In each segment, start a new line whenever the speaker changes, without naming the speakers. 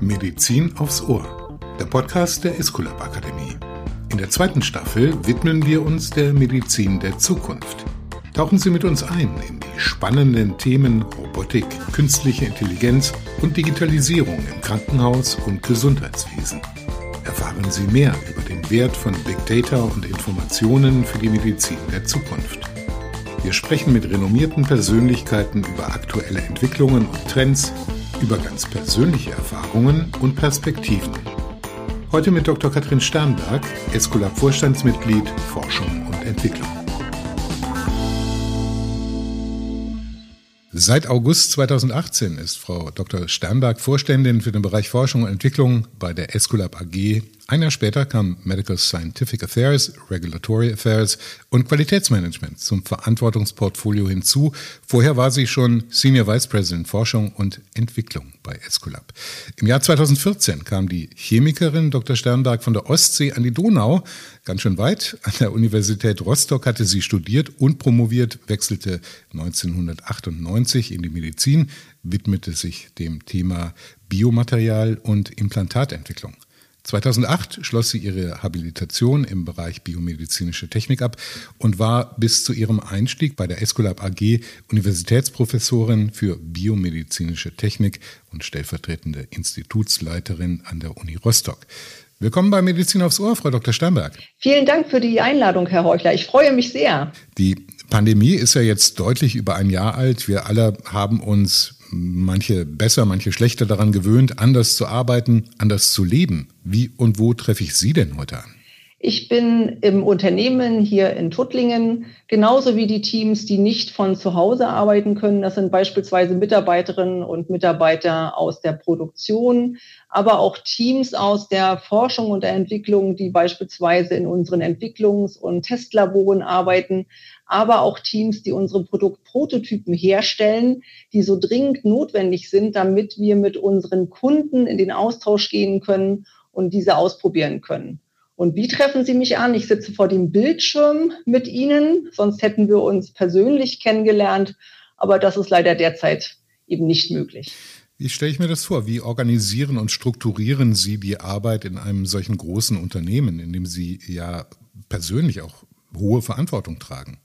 Medizin aufs Ohr, der Podcast der Esculap Akademie. In der zweiten Staffel widmen wir uns der Medizin der Zukunft. Tauchen Sie mit uns ein in die spannenden Themen Robotik, künstliche Intelligenz und Digitalisierung im Krankenhaus und Gesundheitswesen. Erfahren Sie mehr über den Wert von Big Data und Informationen für die Medizin der Zukunft. Wir sprechen mit renommierten Persönlichkeiten über aktuelle Entwicklungen und Trends, über ganz persönliche Erfahrungen und Perspektiven. Heute mit Dr. Katrin Sternberg, Esculap Vorstandsmitglied Forschung und Entwicklung. Seit August 2018 ist Frau Dr. Sternberg Vorständin für den Bereich Forschung und Entwicklung bei der Esculap AG ein Jahr später kam Medical Scientific Affairs, Regulatory Affairs und Qualitätsmanagement zum Verantwortungsportfolio hinzu. Vorher war sie schon Senior Vice President Forschung und Entwicklung bei Esculap. Im Jahr 2014 kam die Chemikerin Dr. Sternberg von der Ostsee an die Donau, ganz schön weit. An der Universität Rostock hatte sie studiert und promoviert, wechselte 1998 in die Medizin, widmete sich dem Thema Biomaterial und Implantatentwicklung. 2008 schloss sie ihre Habilitation im Bereich biomedizinische Technik ab und war bis zu ihrem Einstieg bei der Escolab AG Universitätsprofessorin für biomedizinische Technik und stellvertretende Institutsleiterin an der Uni Rostock. Willkommen bei Medizin aufs Ohr, Frau Dr. Sternberg.
Vielen Dank für die Einladung, Herr Heuchler. Ich freue mich sehr.
Die Pandemie ist ja jetzt deutlich über ein Jahr alt. Wir alle haben uns manche besser, manche schlechter daran gewöhnt, anders zu arbeiten, anders zu leben. Wie und wo treffe ich Sie denn heute an?
Ich bin im Unternehmen hier in Tuttlingen, genauso wie die Teams, die nicht von zu Hause arbeiten können. Das sind beispielsweise Mitarbeiterinnen und Mitarbeiter aus der Produktion, aber auch Teams aus der Forschung und der Entwicklung, die beispielsweise in unseren Entwicklungs- und Testlaboren arbeiten, aber auch Teams, die unsere Produktprototypen herstellen, die so dringend notwendig sind, damit wir mit unseren Kunden in den Austausch gehen können und diese ausprobieren können. Und wie treffen Sie mich an? Ich sitze vor dem Bildschirm mit Ihnen, sonst hätten wir uns persönlich kennengelernt, aber das ist leider derzeit eben nicht möglich.
Wie stelle ich mir das vor? Wie organisieren und strukturieren Sie die Arbeit in einem solchen großen Unternehmen, in dem Sie ja persönlich auch hohe Verantwortung tragen?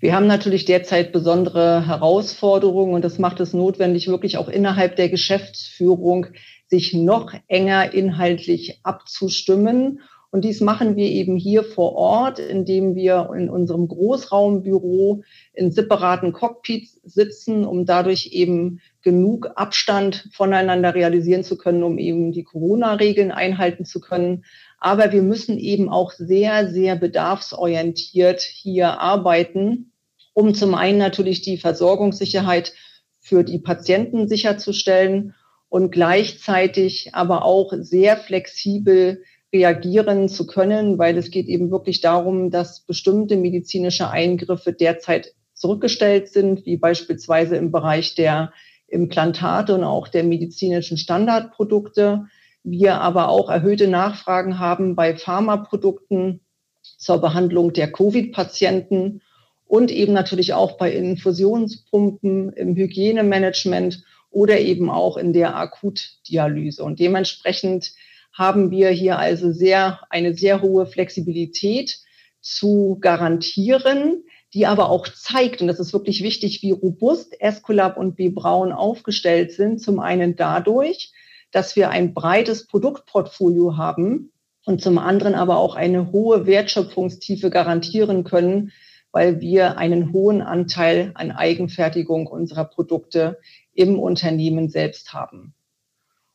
Wir haben natürlich derzeit besondere Herausforderungen und das macht es notwendig, wirklich auch innerhalb der Geschäftsführung sich noch enger inhaltlich abzustimmen. Und dies machen wir eben hier vor Ort, indem wir in unserem Großraumbüro in separaten Cockpits sitzen, um dadurch eben genug Abstand voneinander realisieren zu können, um eben die Corona-Regeln einhalten zu können. Aber wir müssen eben auch sehr, sehr bedarfsorientiert hier arbeiten, um zum einen natürlich die Versorgungssicherheit für die Patienten sicherzustellen und gleichzeitig aber auch sehr flexibel reagieren zu können, weil es geht eben wirklich darum, dass bestimmte medizinische Eingriffe derzeit zurückgestellt sind, wie beispielsweise im Bereich der Implantate und auch der medizinischen Standardprodukte wir aber auch erhöhte Nachfragen haben bei Pharmaprodukten zur Behandlung der Covid-Patienten und eben natürlich auch bei Infusionspumpen im Hygienemanagement oder eben auch in der Akutdialyse. Und dementsprechend haben wir hier also sehr, eine sehr hohe Flexibilität zu garantieren, die aber auch zeigt, und das ist wirklich wichtig, wie robust Escolab und B. Braun aufgestellt sind. Zum einen dadurch, dass wir ein breites Produktportfolio haben und zum anderen aber auch eine hohe Wertschöpfungstiefe garantieren können, weil wir einen hohen Anteil an Eigenfertigung unserer Produkte im Unternehmen selbst haben.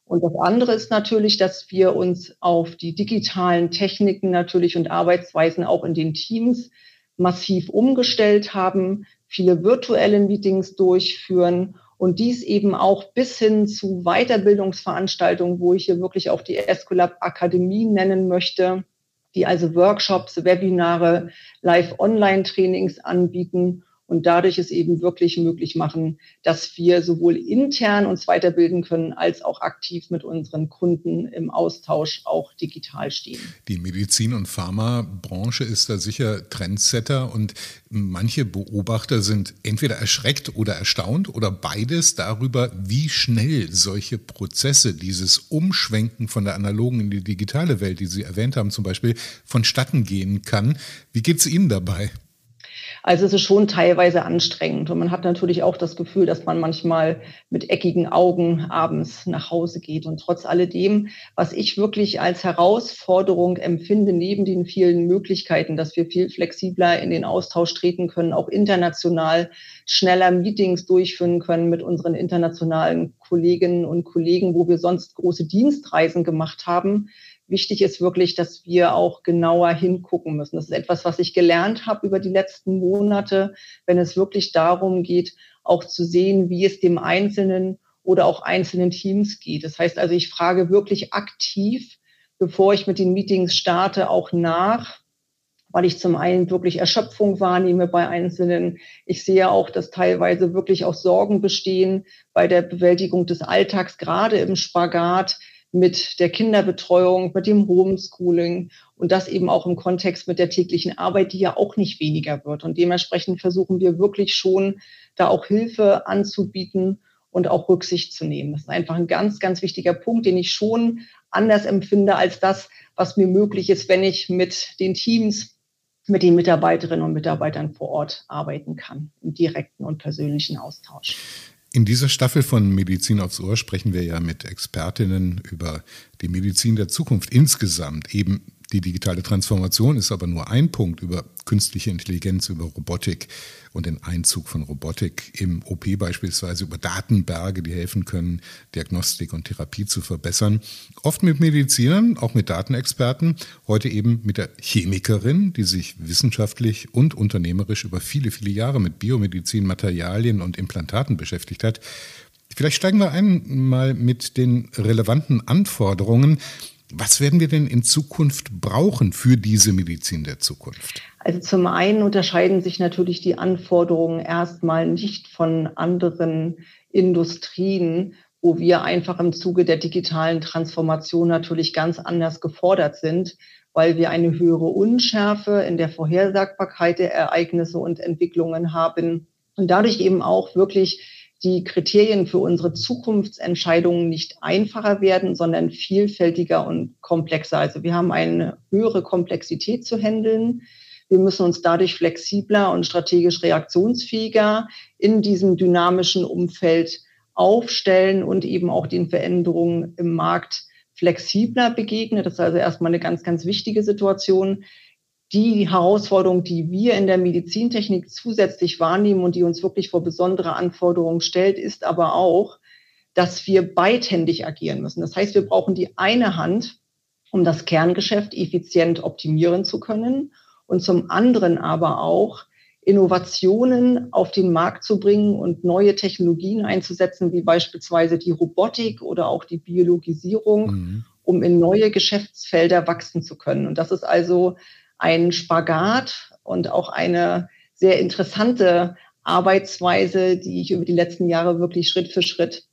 Und das andere ist natürlich, dass wir uns auf die digitalen Techniken natürlich und Arbeitsweisen auch in den Teams massiv umgestellt haben, viele virtuelle Meetings durchführen und dies eben auch bis hin zu Weiterbildungsveranstaltungen, wo ich hier wirklich auch die Escolab Akademie nennen möchte, die also Workshops, Webinare, Live-Online-Trainings anbieten und dadurch es eben wirklich möglich machen, dass wir sowohl intern uns weiterbilden können, als auch aktiv mit unseren Kunden im Austausch auch digital stehen.
Die Medizin- und Pharmabranche ist da sicher Trendsetter und manche Beobachter sind entweder erschreckt oder erstaunt oder beides darüber, wie schnell solche Prozesse, dieses Umschwenken von der analogen in die digitale Welt, die Sie erwähnt haben, zum Beispiel vonstatten gehen kann. Wie geht es Ihnen dabei?
Also es ist schon teilweise anstrengend und man hat natürlich auch das Gefühl, dass man manchmal mit eckigen Augen abends nach Hause geht. Und trotz alledem, was ich wirklich als Herausforderung empfinde, neben den vielen Möglichkeiten, dass wir viel flexibler in den Austausch treten können, auch international schneller Meetings durchführen können mit unseren internationalen Kolleginnen und Kollegen, wo wir sonst große Dienstreisen gemacht haben, wichtig ist wirklich, dass wir auch genauer hingucken müssen. Das ist etwas, was ich gelernt habe über die letzten Monate, wenn es wirklich darum geht, auch zu sehen, wie es dem Einzelnen oder auch einzelnen Teams geht. Das heißt also, ich frage wirklich aktiv, bevor ich mit den Meetings starte, auch nach, weil ich zum einen wirklich Erschöpfung wahrnehme bei Einzelnen. Ich sehe auch, dass teilweise wirklich auch Sorgen bestehen bei der Bewältigung des Alltags, gerade im Spagat mit der Kinderbetreuung, mit dem Homeschooling und das eben auch im Kontext mit der täglichen Arbeit, die ja auch nicht weniger wird. Und dementsprechend versuchen wir wirklich schon, da auch Hilfe anzubieten und auch Rücksicht zu nehmen. Das ist einfach ein ganz, ganz wichtiger Punkt, den ich schon anders empfinde als das, was mir möglich ist, wenn ich mit den Teams, mit den Mitarbeiterinnen und Mitarbeitern vor Ort arbeiten kann, im direkten und persönlichen Austausch.
In dieser Staffel von Medizin aufs Ohr sprechen wir ja mit Expertinnen über die Medizin der Zukunft insgesamt, eben die digitale Transformation ist aber nur ein Punkt über künstliche Intelligenz, über Robotik und den Einzug von Robotik im OP beispielsweise, über Datenberge, die helfen können, Diagnostik und Therapie zu verbessern. Oft mit Medizinern, auch mit Datenexperten, heute eben mit der Chemikerin, die sich wissenschaftlich und unternehmerisch über viele, viele Jahre mit Biomedizin, Materialien und Implantaten beschäftigt hat. Vielleicht steigen wir einmal mit den relevanten Anforderungen. Was werden wir denn in Zukunft brauchen für diese Medizin der Zukunft?
Also zum einen unterscheiden sich natürlich die Anforderungen erstmal nicht von anderen Industrien, wo wir einfach im Zuge der digitalen Transformation natürlich ganz anders gefordert sind, weil wir eine höhere Unschärfe in der Vorhersagbarkeit der Ereignisse und Entwicklungen haben und dadurch eben auch wirklich die Kriterien für unsere Zukunftsentscheidungen nicht einfacher werden, sondern vielfältiger und komplexer. Also wir haben eine höhere Komplexität zu handeln. Wir müssen uns dadurch flexibler und strategisch reaktionsfähiger in diesem dynamischen Umfeld aufstellen und eben auch den Veränderungen im Markt flexibler begegnen. Das ist also erstmal eine ganz, ganz wichtige Situation die Herausforderung, die wir in der Medizintechnik zusätzlich wahrnehmen und die uns wirklich vor besondere Anforderungen stellt, ist aber auch, dass wir beidhändig agieren müssen. Das heißt, wir brauchen die eine Hand, um das Kerngeschäft effizient optimieren zu können und zum anderen aber auch Innovationen auf den Markt zu bringen und neue Technologien einzusetzen, wie beispielsweise die Robotik oder auch die Biologisierung, mhm. um in neue Geschäftsfelder wachsen zu können. Und das ist also ein Spagat und auch eine sehr interessante Arbeitsweise, die ich über die letzten Jahre wirklich Schritt für Schritt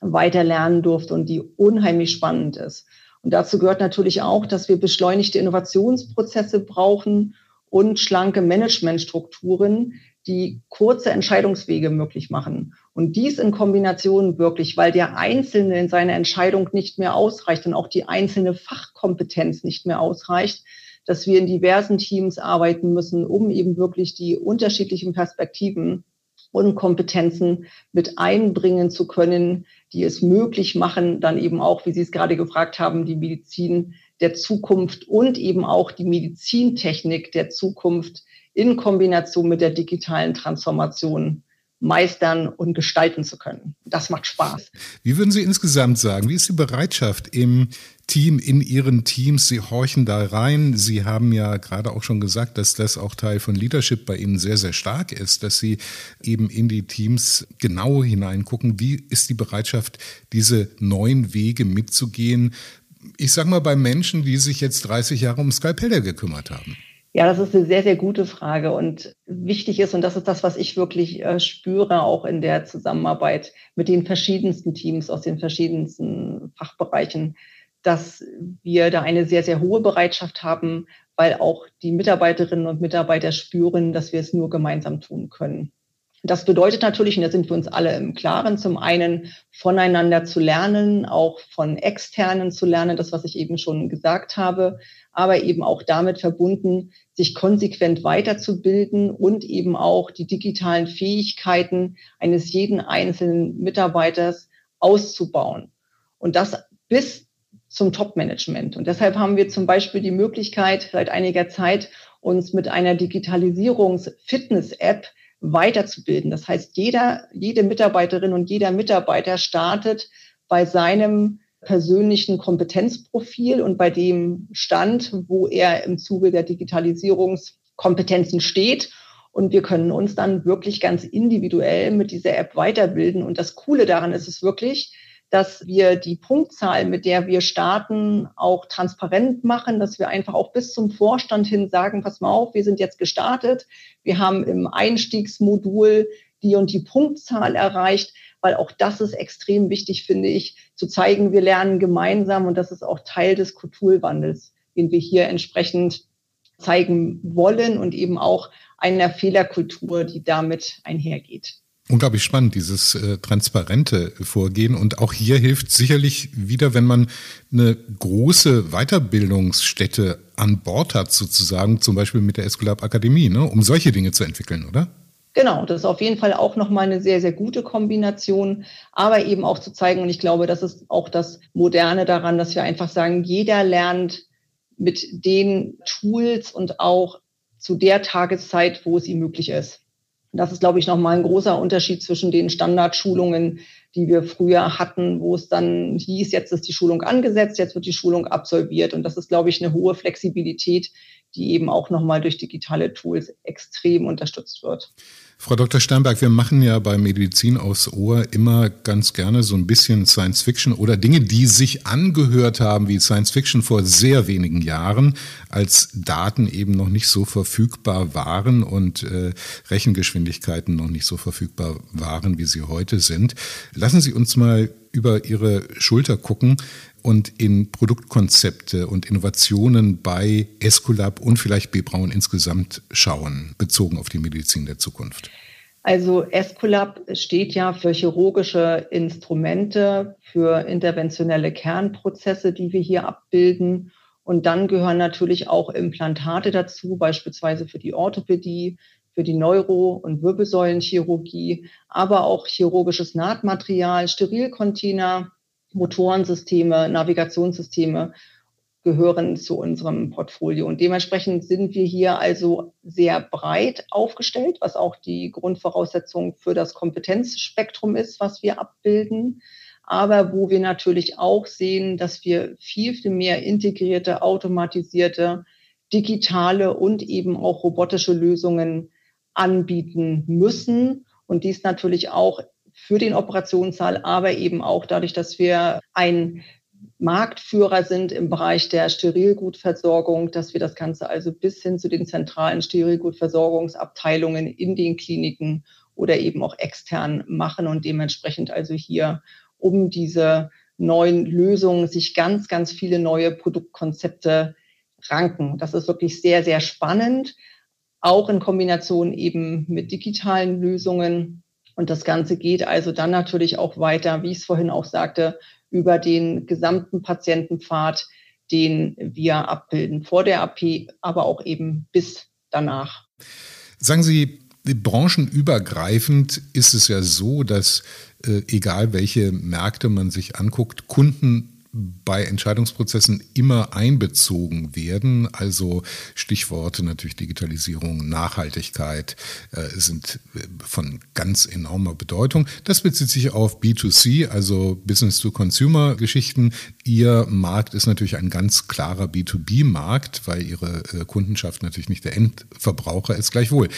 weiter lernen durfte und die unheimlich spannend ist. Und dazu gehört natürlich auch, dass wir beschleunigte Innovationsprozesse brauchen und schlanke Managementstrukturen, die kurze Entscheidungswege möglich machen. Und dies in Kombination wirklich, weil der Einzelne in seiner Entscheidung nicht mehr ausreicht und auch die einzelne Fachkompetenz nicht mehr ausreicht, dass wir in diversen Teams arbeiten müssen, um eben wirklich die unterschiedlichen Perspektiven und Kompetenzen mit einbringen zu können, die es möglich machen, dann eben auch, wie Sie es gerade gefragt haben, die Medizin der Zukunft und eben auch die Medizintechnik der Zukunft in Kombination mit der digitalen Transformation meistern und gestalten zu können. Das macht Spaß.
Wie würden Sie insgesamt sagen, wie ist die Bereitschaft im Team, in Ihren Teams? Sie horchen da rein. Sie haben ja gerade auch schon gesagt, dass das auch Teil von Leadership bei Ihnen sehr, sehr stark ist, dass Sie eben in die Teams genau hineingucken. Wie ist die Bereitschaft, diese neuen Wege mitzugehen? Ich sage mal bei Menschen, die sich jetzt 30 Jahre um Skalpelle gekümmert haben.
Ja, das ist eine sehr, sehr gute Frage und wichtig ist, und das ist das, was ich wirklich äh, spüre, auch in der Zusammenarbeit mit den verschiedensten Teams aus den verschiedensten Fachbereichen, dass wir da eine sehr, sehr hohe Bereitschaft haben, weil auch die Mitarbeiterinnen und Mitarbeiter spüren, dass wir es nur gemeinsam tun können. Das bedeutet natürlich, und da sind wir uns alle im Klaren, zum einen voneinander zu lernen, auch von externen zu lernen, das, was ich eben schon gesagt habe, aber eben auch damit verbunden, sich konsequent weiterzubilden und eben auch die digitalen Fähigkeiten eines jeden einzelnen Mitarbeiters auszubauen. Und das bis zum Top-Management. Und deshalb haben wir zum Beispiel die Möglichkeit, seit einiger Zeit uns mit einer Digitalisierungs-Fitness-App weiterzubilden. Das heißt, jeder, jede Mitarbeiterin und jeder Mitarbeiter startet bei seinem persönlichen Kompetenzprofil und bei dem Stand, wo er im Zuge der Digitalisierungskompetenzen steht. Und wir können uns dann wirklich ganz individuell mit dieser App weiterbilden. Und das Coole daran ist es wirklich, dass wir die Punktzahl, mit der wir starten, auch transparent machen, dass wir einfach auch bis zum Vorstand hin sagen, pass mal auf, wir sind jetzt gestartet, wir haben im Einstiegsmodul die und die Punktzahl erreicht, weil auch das ist extrem wichtig, finde ich, zu zeigen, wir lernen gemeinsam und das ist auch Teil des Kulturwandels, den wir hier entsprechend zeigen wollen und eben auch einer Fehlerkultur, die damit einhergeht.
Unglaublich spannend, dieses äh, transparente Vorgehen. Und auch hier hilft sicherlich wieder, wenn man eine große Weiterbildungsstätte an Bord hat, sozusagen, zum Beispiel mit der Escolab Akademie, ne, um solche Dinge zu entwickeln, oder?
Genau, das ist auf jeden Fall auch nochmal eine sehr, sehr gute Kombination, aber eben auch zu zeigen, und ich glaube, das ist auch das Moderne daran, dass wir einfach sagen, jeder lernt mit den Tools und auch zu der Tageszeit, wo es ihm möglich ist. Das ist, glaube ich, nochmal ein großer Unterschied zwischen den Standardschulungen, die wir früher hatten, wo es dann hieß, jetzt ist die Schulung angesetzt, jetzt wird die Schulung absolviert. Und das ist, glaube ich, eine hohe Flexibilität, die eben auch nochmal durch digitale Tools extrem unterstützt wird.
Frau Dr. Sternberg, wir machen ja bei Medizin aufs Ohr immer ganz gerne so ein bisschen Science Fiction oder Dinge, die sich angehört haben wie Science Fiction vor sehr wenigen Jahren, als Daten eben noch nicht so verfügbar waren und äh, Rechengeschwindigkeiten noch nicht so verfügbar waren, wie sie heute sind. Lassen Sie uns mal über Ihre Schulter gucken und in Produktkonzepte und Innovationen bei Esculap und vielleicht B. Braun insgesamt schauen, bezogen auf die Medizin der Zukunft?
Also Esculap steht ja für chirurgische Instrumente, für interventionelle Kernprozesse, die wir hier abbilden. Und dann gehören natürlich auch Implantate dazu, beispielsweise für die Orthopädie, für die Neuro- und Wirbelsäulenchirurgie, aber auch chirurgisches Nahtmaterial, Sterilcontainer, Motorensysteme, Navigationssysteme gehören zu unserem Portfolio. Und dementsprechend sind wir hier also sehr breit aufgestellt, was auch die Grundvoraussetzung für das Kompetenzspektrum ist, was wir abbilden. Aber wo wir natürlich auch sehen, dass wir viel, viel mehr integrierte, automatisierte, digitale und eben auch robotische Lösungen anbieten müssen. Und dies natürlich auch für den Operationssaal, aber eben auch dadurch, dass wir ein Marktführer sind im Bereich der Sterilgutversorgung, dass wir das Ganze also bis hin zu den zentralen Sterilgutversorgungsabteilungen in den Kliniken oder eben auch extern machen und dementsprechend also hier um diese neuen Lösungen sich ganz, ganz viele neue Produktkonzepte ranken. Das ist wirklich sehr, sehr spannend, auch in Kombination eben mit digitalen Lösungen. Und das Ganze geht also dann natürlich auch weiter, wie ich es vorhin auch sagte, über den gesamten Patientenpfad, den wir abbilden, vor der AP, aber auch eben bis danach.
Sagen Sie, branchenübergreifend ist es ja so, dass äh, egal welche Märkte man sich anguckt, Kunden bei Entscheidungsprozessen immer einbezogen werden. Also Stichworte natürlich Digitalisierung, Nachhaltigkeit äh, sind äh, von ganz enormer Bedeutung. Das bezieht sich auf B2C, also Business-to-Consumer-Geschichten. Ihr Markt ist natürlich ein ganz klarer B2B-Markt, weil Ihre äh, Kundenschaft natürlich nicht der Endverbraucher ist. Gleichwohl.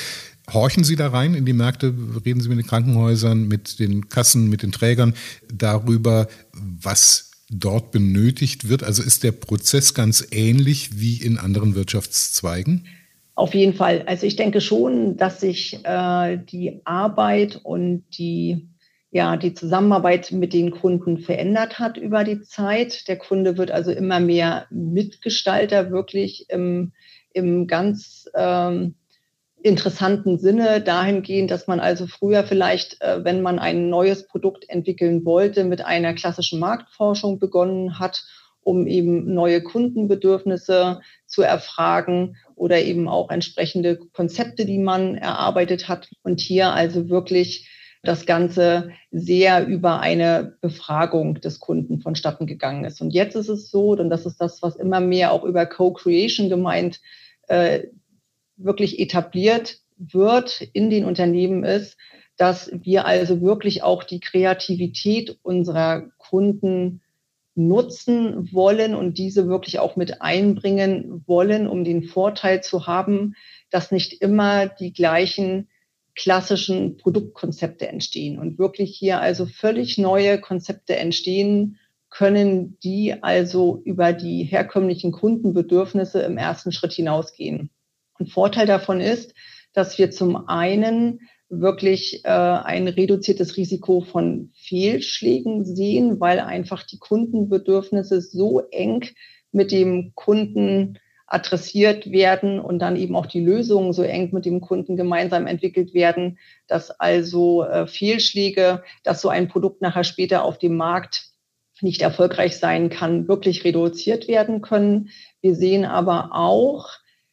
Horchen Sie da rein in die Märkte, reden Sie mit den Krankenhäusern, mit den Kassen, mit den Trägern darüber, was dort benötigt wird? Also ist der Prozess ganz ähnlich wie in anderen Wirtschaftszweigen?
Auf jeden Fall. Also ich denke schon, dass sich äh, die Arbeit und die ja, die Zusammenarbeit mit den Kunden verändert hat über die Zeit. Der Kunde wird also immer mehr Mitgestalter, wirklich im, im ganz ähm, interessanten Sinne dahingehend, dass man also früher vielleicht, äh, wenn man ein neues Produkt entwickeln wollte, mit einer klassischen Marktforschung begonnen hat, um eben neue Kundenbedürfnisse zu erfragen oder eben auch entsprechende Konzepte, die man erarbeitet hat. Und hier also wirklich das Ganze sehr über eine Befragung des Kunden vonstatten gegangen ist. Und jetzt ist es so, und das ist das, was immer mehr auch über Co-Creation gemeint, äh, wirklich etabliert wird in den Unternehmen ist, dass wir also wirklich auch die Kreativität unserer Kunden nutzen wollen und diese wirklich auch mit einbringen wollen, um den Vorteil zu haben, dass nicht immer die gleichen klassischen Produktkonzepte entstehen und wirklich hier also völlig neue Konzepte entstehen können, die also über die herkömmlichen Kundenbedürfnisse im ersten Schritt hinausgehen. Ein Vorteil davon ist, dass wir zum einen wirklich äh, ein reduziertes Risiko von Fehlschlägen sehen, weil einfach die Kundenbedürfnisse so eng mit dem Kunden adressiert werden und dann eben auch die Lösungen so eng mit dem Kunden gemeinsam entwickelt werden, dass also äh, Fehlschläge, dass so ein Produkt nachher später auf dem Markt nicht erfolgreich sein kann, wirklich reduziert werden können. Wir sehen aber auch,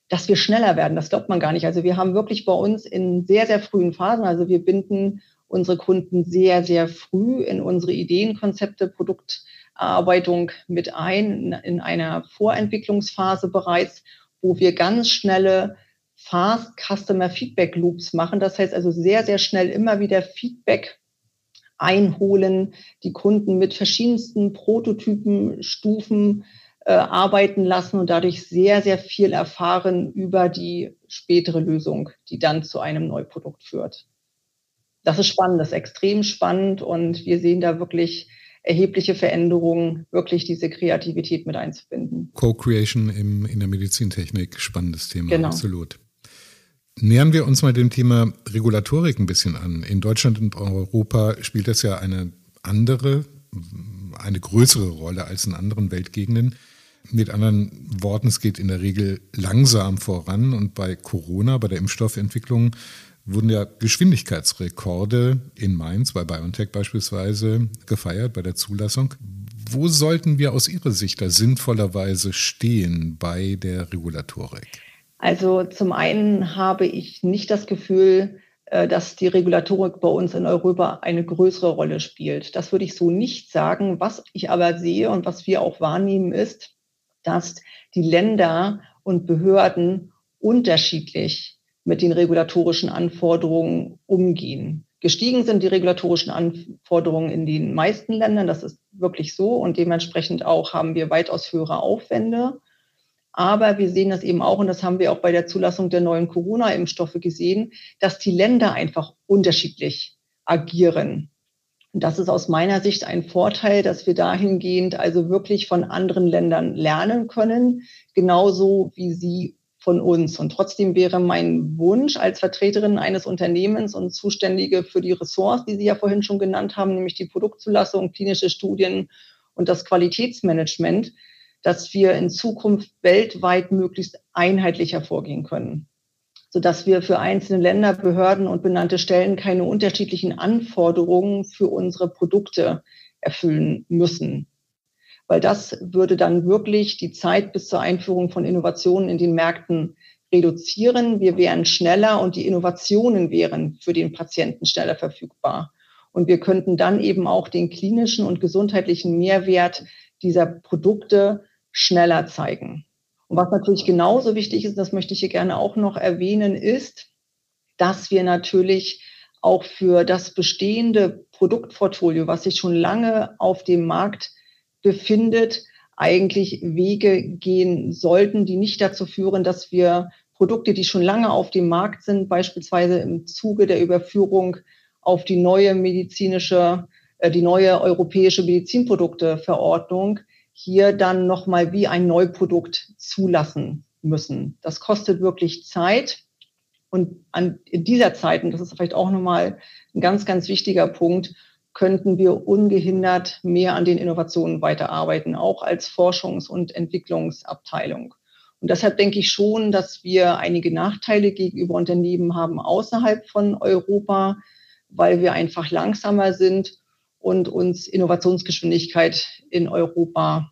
dass wir schneller werden. Das glaubt man gar nicht. Also wir haben wirklich bei uns in sehr, sehr frühen Phasen, also wir binden unsere Kunden sehr, sehr früh in unsere Ideenkonzepte, Produkt, Erarbeitung mit ein in einer Vorentwicklungsphase bereits, wo wir ganz schnelle Fast Customer Feedback Loops machen. Das heißt also sehr, sehr schnell immer wieder Feedback einholen, die Kunden mit verschiedensten Prototypen, Stufen äh, arbeiten lassen und dadurch sehr, sehr viel erfahren über die spätere Lösung, die dann zu einem Neuprodukt führt. Das ist spannend, das ist extrem spannend und wir sehen da wirklich erhebliche Veränderungen, wirklich diese Kreativität mit einzubinden.
Co-Creation in der Medizintechnik, spannendes Thema, genau. absolut. Nähern wir uns mal dem Thema Regulatorik ein bisschen an. In Deutschland und Europa spielt das ja eine andere, eine größere Rolle als in anderen Weltgegenden. Mit anderen Worten, es geht in der Regel langsam voran und bei Corona, bei der Impfstoffentwicklung, wurden ja Geschwindigkeitsrekorde in Mainz, bei BioNTech beispielsweise, gefeiert bei der Zulassung. Wo sollten wir aus Ihrer Sicht da sinnvollerweise stehen bei der Regulatorik?
Also zum einen habe ich nicht das Gefühl, äh, dass die Regulatorik bei uns in Europa eine größere Rolle spielt. Das würde ich so nicht sagen. Was ich aber sehe und was wir auch wahrnehmen, ist, dass die Länder und Behörden unterschiedlich mit den regulatorischen Anforderungen umgehen. Gestiegen sind die regulatorischen Anforderungen in den meisten Ländern, das ist wirklich so und dementsprechend auch haben wir weitaus höhere Aufwände. Aber wir sehen das eben auch, und das haben wir auch bei der Zulassung der neuen Corona-Impfstoffe gesehen, dass die Länder einfach unterschiedlich agieren. Das ist aus meiner Sicht ein Vorteil, dass wir dahingehend also wirklich von anderen Ländern lernen können, genauso wie sie von uns. Und trotzdem wäre mein Wunsch als Vertreterin eines Unternehmens und Zuständige für die Ressorts, die Sie ja vorhin schon genannt haben, nämlich die Produktzulassung, klinische Studien und das Qualitätsmanagement, dass wir in Zukunft weltweit möglichst einheitlicher vorgehen können, sodass wir für einzelne Länder, Behörden und benannte Stellen keine unterschiedlichen Anforderungen für unsere Produkte erfüllen müssen weil das würde dann wirklich die Zeit bis zur Einführung von Innovationen in den Märkten reduzieren. Wir wären schneller und die Innovationen wären für den Patienten schneller verfügbar. Und wir könnten dann eben auch den klinischen und gesundheitlichen Mehrwert dieser Produkte schneller zeigen. Und was natürlich genauso wichtig ist, das möchte ich hier gerne auch noch erwähnen, ist, dass wir natürlich auch für das bestehende Produktportfolio, was sich schon lange auf dem Markt befindet, eigentlich Wege gehen sollten, die nicht dazu führen, dass wir Produkte, die schon lange auf dem Markt sind, beispielsweise im Zuge der Überführung auf die neue medizinische, äh, die neue europäische Medizinprodukteverordnung, hier dann nochmal wie ein Neuprodukt zulassen müssen. Das kostet wirklich Zeit. Und an, in dieser Zeit, und das ist vielleicht auch nochmal ein ganz, ganz wichtiger Punkt, könnten wir ungehindert mehr an den Innovationen weiterarbeiten, auch als Forschungs- und Entwicklungsabteilung. Und deshalb denke ich schon, dass wir einige Nachteile gegenüber Unternehmen haben außerhalb von Europa, weil wir einfach langsamer sind und uns Innovationsgeschwindigkeit in Europa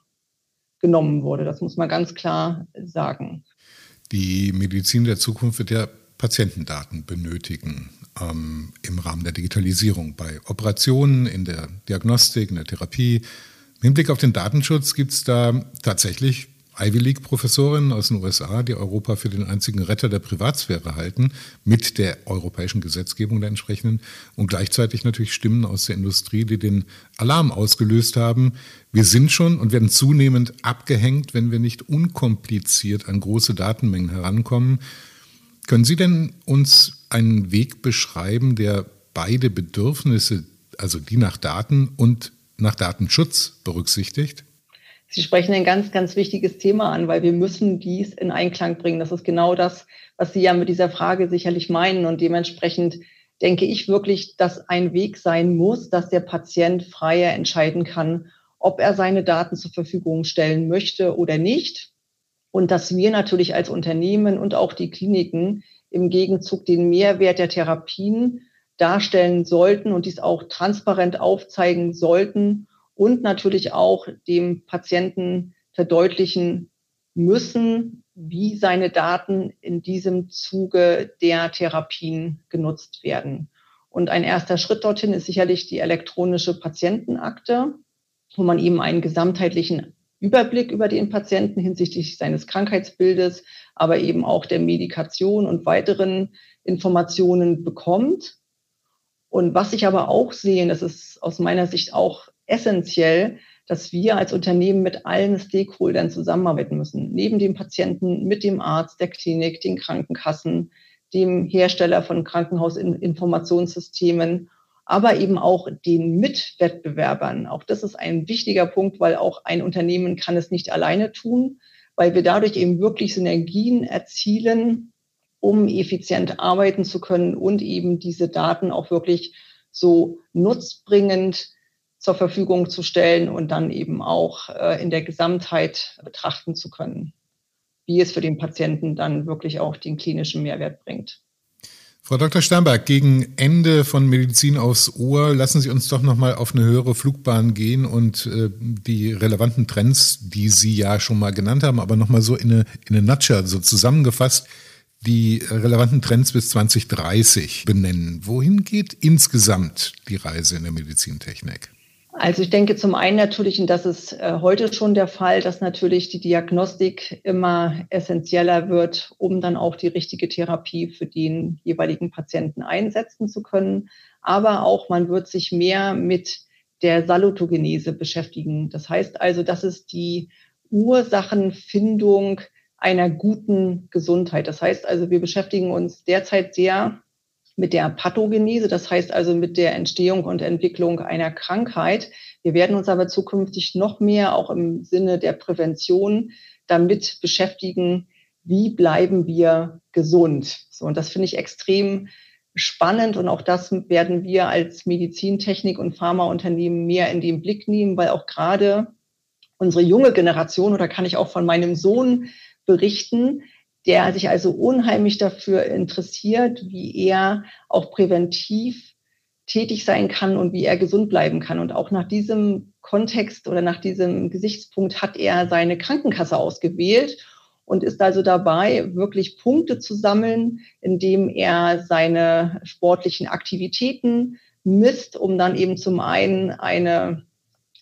genommen wurde. Das muss man ganz klar sagen.
Die Medizin der Zukunft wird ja Patientendaten benötigen ähm, im Rahmen der Digitalisierung bei Operationen, in der Diagnostik, in der Therapie. Im Hinblick auf den Datenschutz gibt es da tatsächlich Ivy League-Professorinnen aus den USA, die Europa für den einzigen Retter der Privatsphäre halten, mit der europäischen Gesetzgebung der entsprechenden und gleichzeitig natürlich Stimmen aus der Industrie, die den Alarm ausgelöst haben. Wir sind schon und werden zunehmend abgehängt, wenn wir nicht unkompliziert an große Datenmengen herankommen. Können Sie denn uns einen Weg beschreiben, der beide Bedürfnisse, also die nach Daten und nach Datenschutz berücksichtigt?
Sie sprechen ein ganz, ganz wichtiges Thema an, weil wir müssen dies in Einklang bringen. Das ist genau das, was Sie ja mit dieser Frage sicherlich meinen. Und dementsprechend denke ich wirklich, dass ein Weg sein muss, dass der Patient freier entscheiden kann, ob er seine Daten zur Verfügung stellen möchte oder nicht. Und dass wir natürlich als Unternehmen und auch die Kliniken im Gegenzug den Mehrwert der Therapien darstellen sollten und dies auch transparent aufzeigen sollten und natürlich auch dem Patienten verdeutlichen müssen, wie seine Daten in diesem Zuge der Therapien genutzt werden. Und ein erster Schritt dorthin ist sicherlich die elektronische Patientenakte, wo man eben einen gesamtheitlichen Überblick über den Patienten hinsichtlich seines Krankheitsbildes, aber eben auch der Medikation und weiteren Informationen bekommt. Und was ich aber auch sehe, das ist aus meiner Sicht auch essentiell, dass wir als Unternehmen mit allen Stakeholdern zusammenarbeiten müssen. Neben dem Patienten, mit dem Arzt, der Klinik, den Krankenkassen, dem Hersteller von Krankenhausinformationssystemen, aber eben auch den Mitwettbewerbern. Auch das ist ein wichtiger Punkt, weil auch ein Unternehmen kann es nicht alleine tun, weil wir dadurch eben wirklich Synergien erzielen, um effizient arbeiten zu können und eben diese Daten auch wirklich so nutzbringend zur Verfügung zu stellen und dann eben auch äh, in der Gesamtheit betrachten zu können, wie es für den Patienten dann wirklich auch den klinischen Mehrwert bringt.
Frau Dr. Sternberg, gegen Ende von Medizin aufs Ohr lassen Sie uns doch noch mal auf eine höhere Flugbahn gehen und äh, die relevanten Trends, die Sie ja schon mal genannt haben, aber noch mal so in eine, in eine Nutshell so zusammengefasst, die relevanten Trends bis 2030 benennen. Wohin geht insgesamt die Reise in der Medizintechnik?
Also ich denke zum einen natürlich, und das ist äh, heute schon der Fall, dass natürlich die Diagnostik immer essentieller wird, um dann auch die richtige Therapie für den jeweiligen Patienten einsetzen zu können. Aber auch man wird sich mehr mit der Salutogenese beschäftigen. Das heißt also, das ist die Ursachenfindung einer guten Gesundheit. Das heißt also, wir beschäftigen uns derzeit sehr mit der Pathogenese, das heißt also mit der Entstehung und Entwicklung einer Krankheit. Wir werden uns aber zukünftig noch mehr auch im Sinne der Prävention damit beschäftigen, wie bleiben wir gesund. So, und das finde ich extrem spannend und auch das werden wir als Medizintechnik- und Pharmaunternehmen mehr in den Blick nehmen, weil auch gerade unsere junge Generation, oder kann ich auch von meinem Sohn berichten, der sich also unheimlich dafür interessiert, wie er auch präventiv tätig sein kann und wie er gesund bleiben kann. Und auch nach diesem Kontext oder nach diesem Gesichtspunkt hat er seine Krankenkasse ausgewählt und ist also dabei, wirklich Punkte zu sammeln, indem er seine sportlichen Aktivitäten misst, um dann eben zum einen eine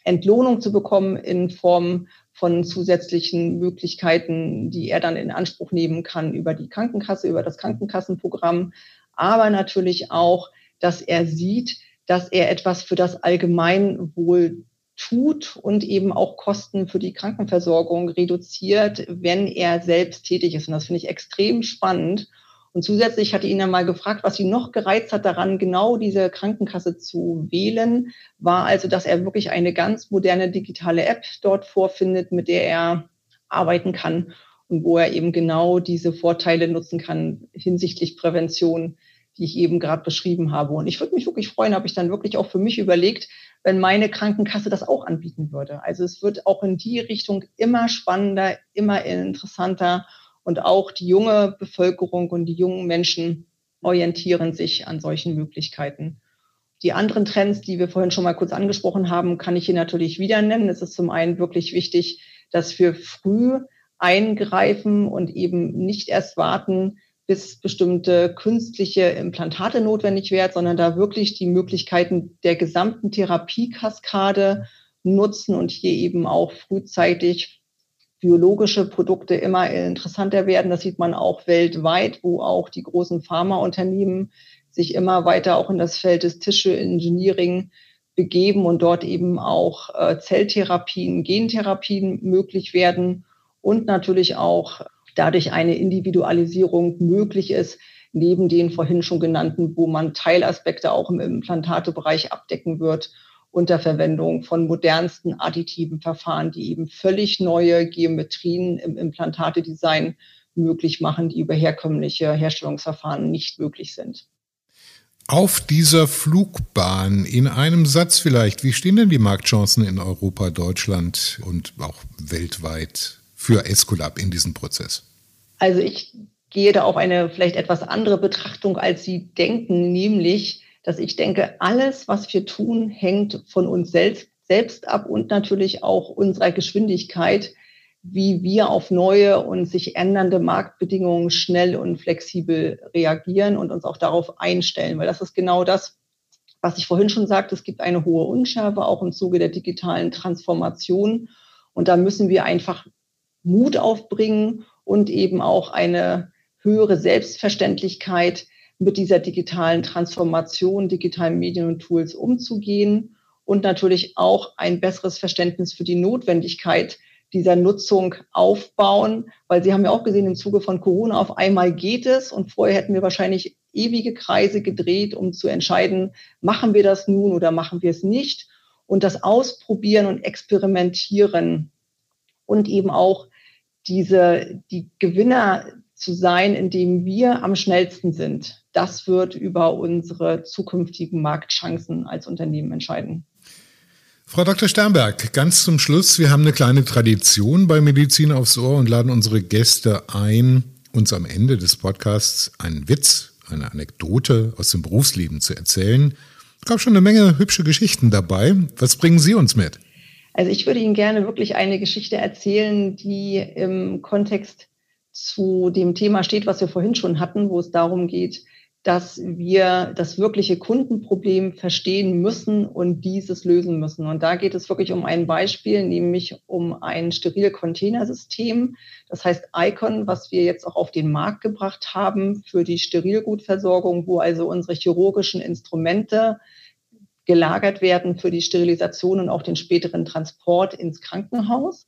Entlohnung zu bekommen in Form von zusätzlichen Möglichkeiten, die er dann in Anspruch nehmen kann über die Krankenkasse, über das Krankenkassenprogramm, aber natürlich auch, dass er sieht, dass er etwas für das Allgemeinwohl tut und eben auch Kosten für die Krankenversorgung reduziert, wenn er selbst tätig ist. Und das finde ich extrem spannend. Und zusätzlich hatte ich ihn dann mal gefragt, was ihn noch gereizt hat daran, genau diese Krankenkasse zu wählen, war also, dass er wirklich eine ganz moderne digitale App dort vorfindet, mit der er arbeiten kann. und wo er eben genau diese Vorteile nutzen kann hinsichtlich Prävention, die ich eben gerade beschrieben habe. Und ich würde mich wirklich freuen, habe ich dann wirklich auch für mich überlegt, wenn meine Krankenkasse das auch anbieten würde. Also es wird auch in die Richtung immer spannender, immer interessanter und auch die junge Bevölkerung und die jungen Menschen orientieren sich an solchen Möglichkeiten. Die anderen Trends, die wir vorhin schon mal kurz angesprochen haben, kann ich hier natürlich wieder nennen. Es ist zum einen wirklich wichtig, dass wir früh eingreifen und eben nicht erst warten, bis bestimmte künstliche Implantate notwendig werden, sondern da wirklich die Möglichkeiten der gesamten Therapiekaskade nutzen und hier eben auch frühzeitig biologische Produkte immer interessanter werden. Das sieht man auch weltweit, wo auch die großen Pharmaunternehmen sich immer weiter auch in das Feld des Tissue Engineering begeben und dort eben auch äh, Zelltherapien, Gentherapien möglich werden und natürlich auch dadurch eine Individualisierung möglich ist, neben den vorhin schon genannten, wo man Teilaspekte auch im Implantatebereich abdecken wird, unter Verwendung von modernsten additiven Verfahren, die eben völlig neue Geometrien im Implantatedesign möglich machen, die über herkömmliche Herstellungsverfahren nicht möglich sind.
Auf dieser Flugbahn in einem Satz vielleicht, wie stehen denn die Marktchancen in Europa, Deutschland und auch weltweit für Esculap in diesem Prozess?
Also ich gehe da auf eine vielleicht etwas andere Betrachtung, als Sie denken, nämlich, dass ich denke, alles, was wir tun, hängt von uns selbst, selbst ab und natürlich auch unserer Geschwindigkeit, wie wir auf neue und sich ändernde Marktbedingungen schnell und flexibel reagieren und uns auch darauf einstellen, weil das ist genau das, was ich vorhin schon sagte, es gibt eine hohe Unschärfe auch im Zuge der digitalen Transformation. Und da müssen wir einfach Mut aufbringen und eben auch eine höhere Selbstverständlichkeit mit dieser digitalen Transformation, digitalen Medien und Tools umzugehen und natürlich auch ein besseres Verständnis für die Notwendigkeit dieser Nutzung aufbauen, weil Sie haben ja auch gesehen, im Zuge von Corona auf einmal geht es und vorher hätten wir wahrscheinlich ewige Kreise gedreht, um zu entscheiden, machen wir das nun oder machen wir es nicht und das Ausprobieren und Experimentieren und eben auch diese, die Gewinner zu sein, indem wir am schnellsten sind. Das wird über unsere zukünftigen Marktchancen als Unternehmen entscheiden.
Frau Dr. Sternberg, ganz zum Schluss, wir haben eine kleine Tradition bei Medizin aufs Ohr und laden unsere Gäste ein, uns am Ende des Podcasts einen Witz, eine Anekdote aus dem Berufsleben zu erzählen. Es gab schon eine Menge hübsche Geschichten dabei. Was bringen Sie uns mit?
Also ich würde Ihnen gerne wirklich eine Geschichte erzählen, die im Kontext zu dem Thema steht, was wir vorhin schon hatten, wo es darum geht, dass wir das wirkliche Kundenproblem verstehen müssen und dieses lösen müssen. Und da geht es wirklich um ein Beispiel, nämlich um ein steril Containersystem. Das heißt Icon, was wir jetzt auch auf den Markt gebracht haben für die Sterilgutversorgung, wo also unsere chirurgischen Instrumente gelagert werden für die Sterilisation und auch den späteren Transport ins Krankenhaus.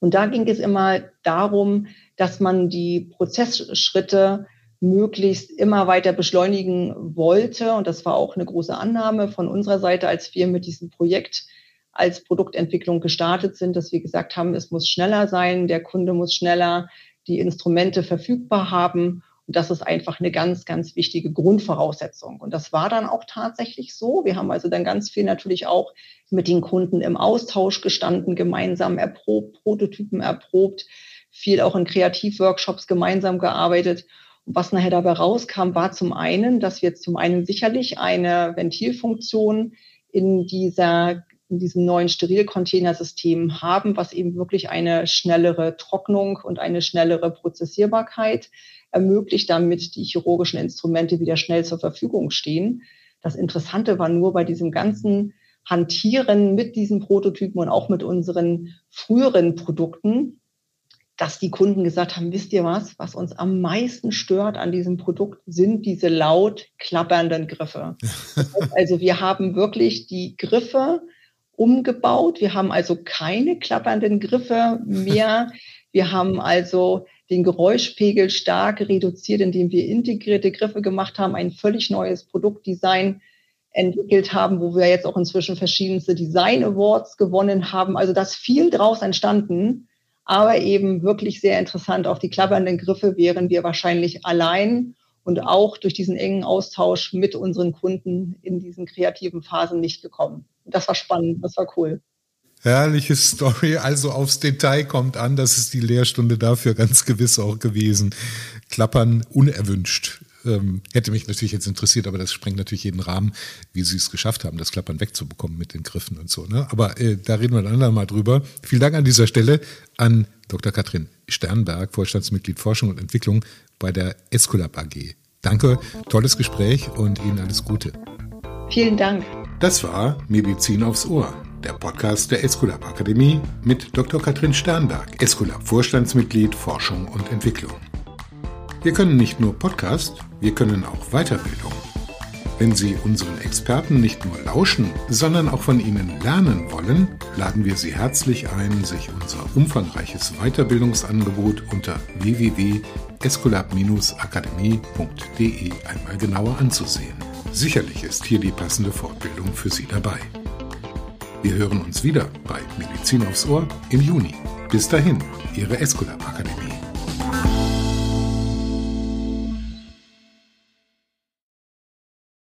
Und da ging es immer darum, dass man die Prozessschritte möglichst immer weiter beschleunigen wollte. Und das war auch eine große Annahme von unserer Seite, als wir mit diesem Projekt als Produktentwicklung gestartet sind, dass wir gesagt haben, es muss schneller sein, der Kunde muss schneller die Instrumente verfügbar haben. Und das ist einfach eine ganz, ganz wichtige Grundvoraussetzung. Und das war dann auch tatsächlich so. Wir haben also dann ganz viel natürlich auch mit den Kunden im Austausch gestanden, gemeinsam erprobt, Prototypen erprobt, viel auch in Kreativworkshops gemeinsam gearbeitet. Und was nachher dabei rauskam, war zum einen, dass wir zum einen sicherlich eine Ventilfunktion in dieser in diesem neuen Sterilcontainersystem haben, was eben wirklich eine schnellere Trocknung und eine schnellere Prozessierbarkeit ermöglicht, damit die chirurgischen Instrumente wieder schnell zur Verfügung stehen. Das Interessante war nur bei diesem ganzen Hantieren mit diesen Prototypen und auch mit unseren früheren Produkten, dass die Kunden gesagt haben, wisst ihr was, was uns am meisten stört an diesem Produkt, sind diese laut klappernden Griffe. also wir haben wirklich die Griffe umgebaut. Wir haben also keine klappernden Griffe mehr. Wir haben also den Geräuschpegel stark reduziert, indem wir integrierte Griffe gemacht haben, ein völlig neues Produktdesign entwickelt haben, wo wir jetzt auch inzwischen verschiedenste Design Awards gewonnen haben. Also da ist viel draus entstanden. aber eben wirklich sehr interessant. Auch die klappernden Griffe wären wir wahrscheinlich allein und auch durch diesen engen Austausch mit unseren Kunden in diesen kreativen Phasen nicht gekommen. Das war spannend, das war cool.
Herrliche Story, also aufs Detail kommt an, das ist die Lehrstunde dafür ganz gewiss auch gewesen. Klappern unerwünscht ähm, hätte mich natürlich jetzt interessiert, aber das sprengt natürlich jeden Rahmen, wie sie es geschafft haben, das Klappern wegzubekommen mit den Griffen und so. Ne? Aber äh, da reden wir ein andermal drüber. Vielen Dank an dieser Stelle an Dr. Katrin Sternberg, Vorstandsmitglied Forschung und Entwicklung bei der Esculap AG. Danke, tolles Gespräch und Ihnen alles Gute.
Vielen Dank.
Das war Medizin aufs Ohr, der Podcast der Esculap Akademie mit Dr. Katrin Sternberg, Esculap Vorstandsmitglied Forschung und Entwicklung. Wir können nicht nur Podcast, wir können auch Weiterbildung. Wenn Sie unseren Experten nicht nur lauschen, sondern auch von ihnen lernen wollen, laden wir Sie herzlich ein, sich unser umfangreiches Weiterbildungsangebot unter www.escolab-akademie.de einmal genauer anzusehen. Sicherlich ist hier die passende Fortbildung für Sie dabei. Wir hören uns wieder bei Medizin aufs Ohr im Juni. Bis dahin, Ihre Escolab Akademie.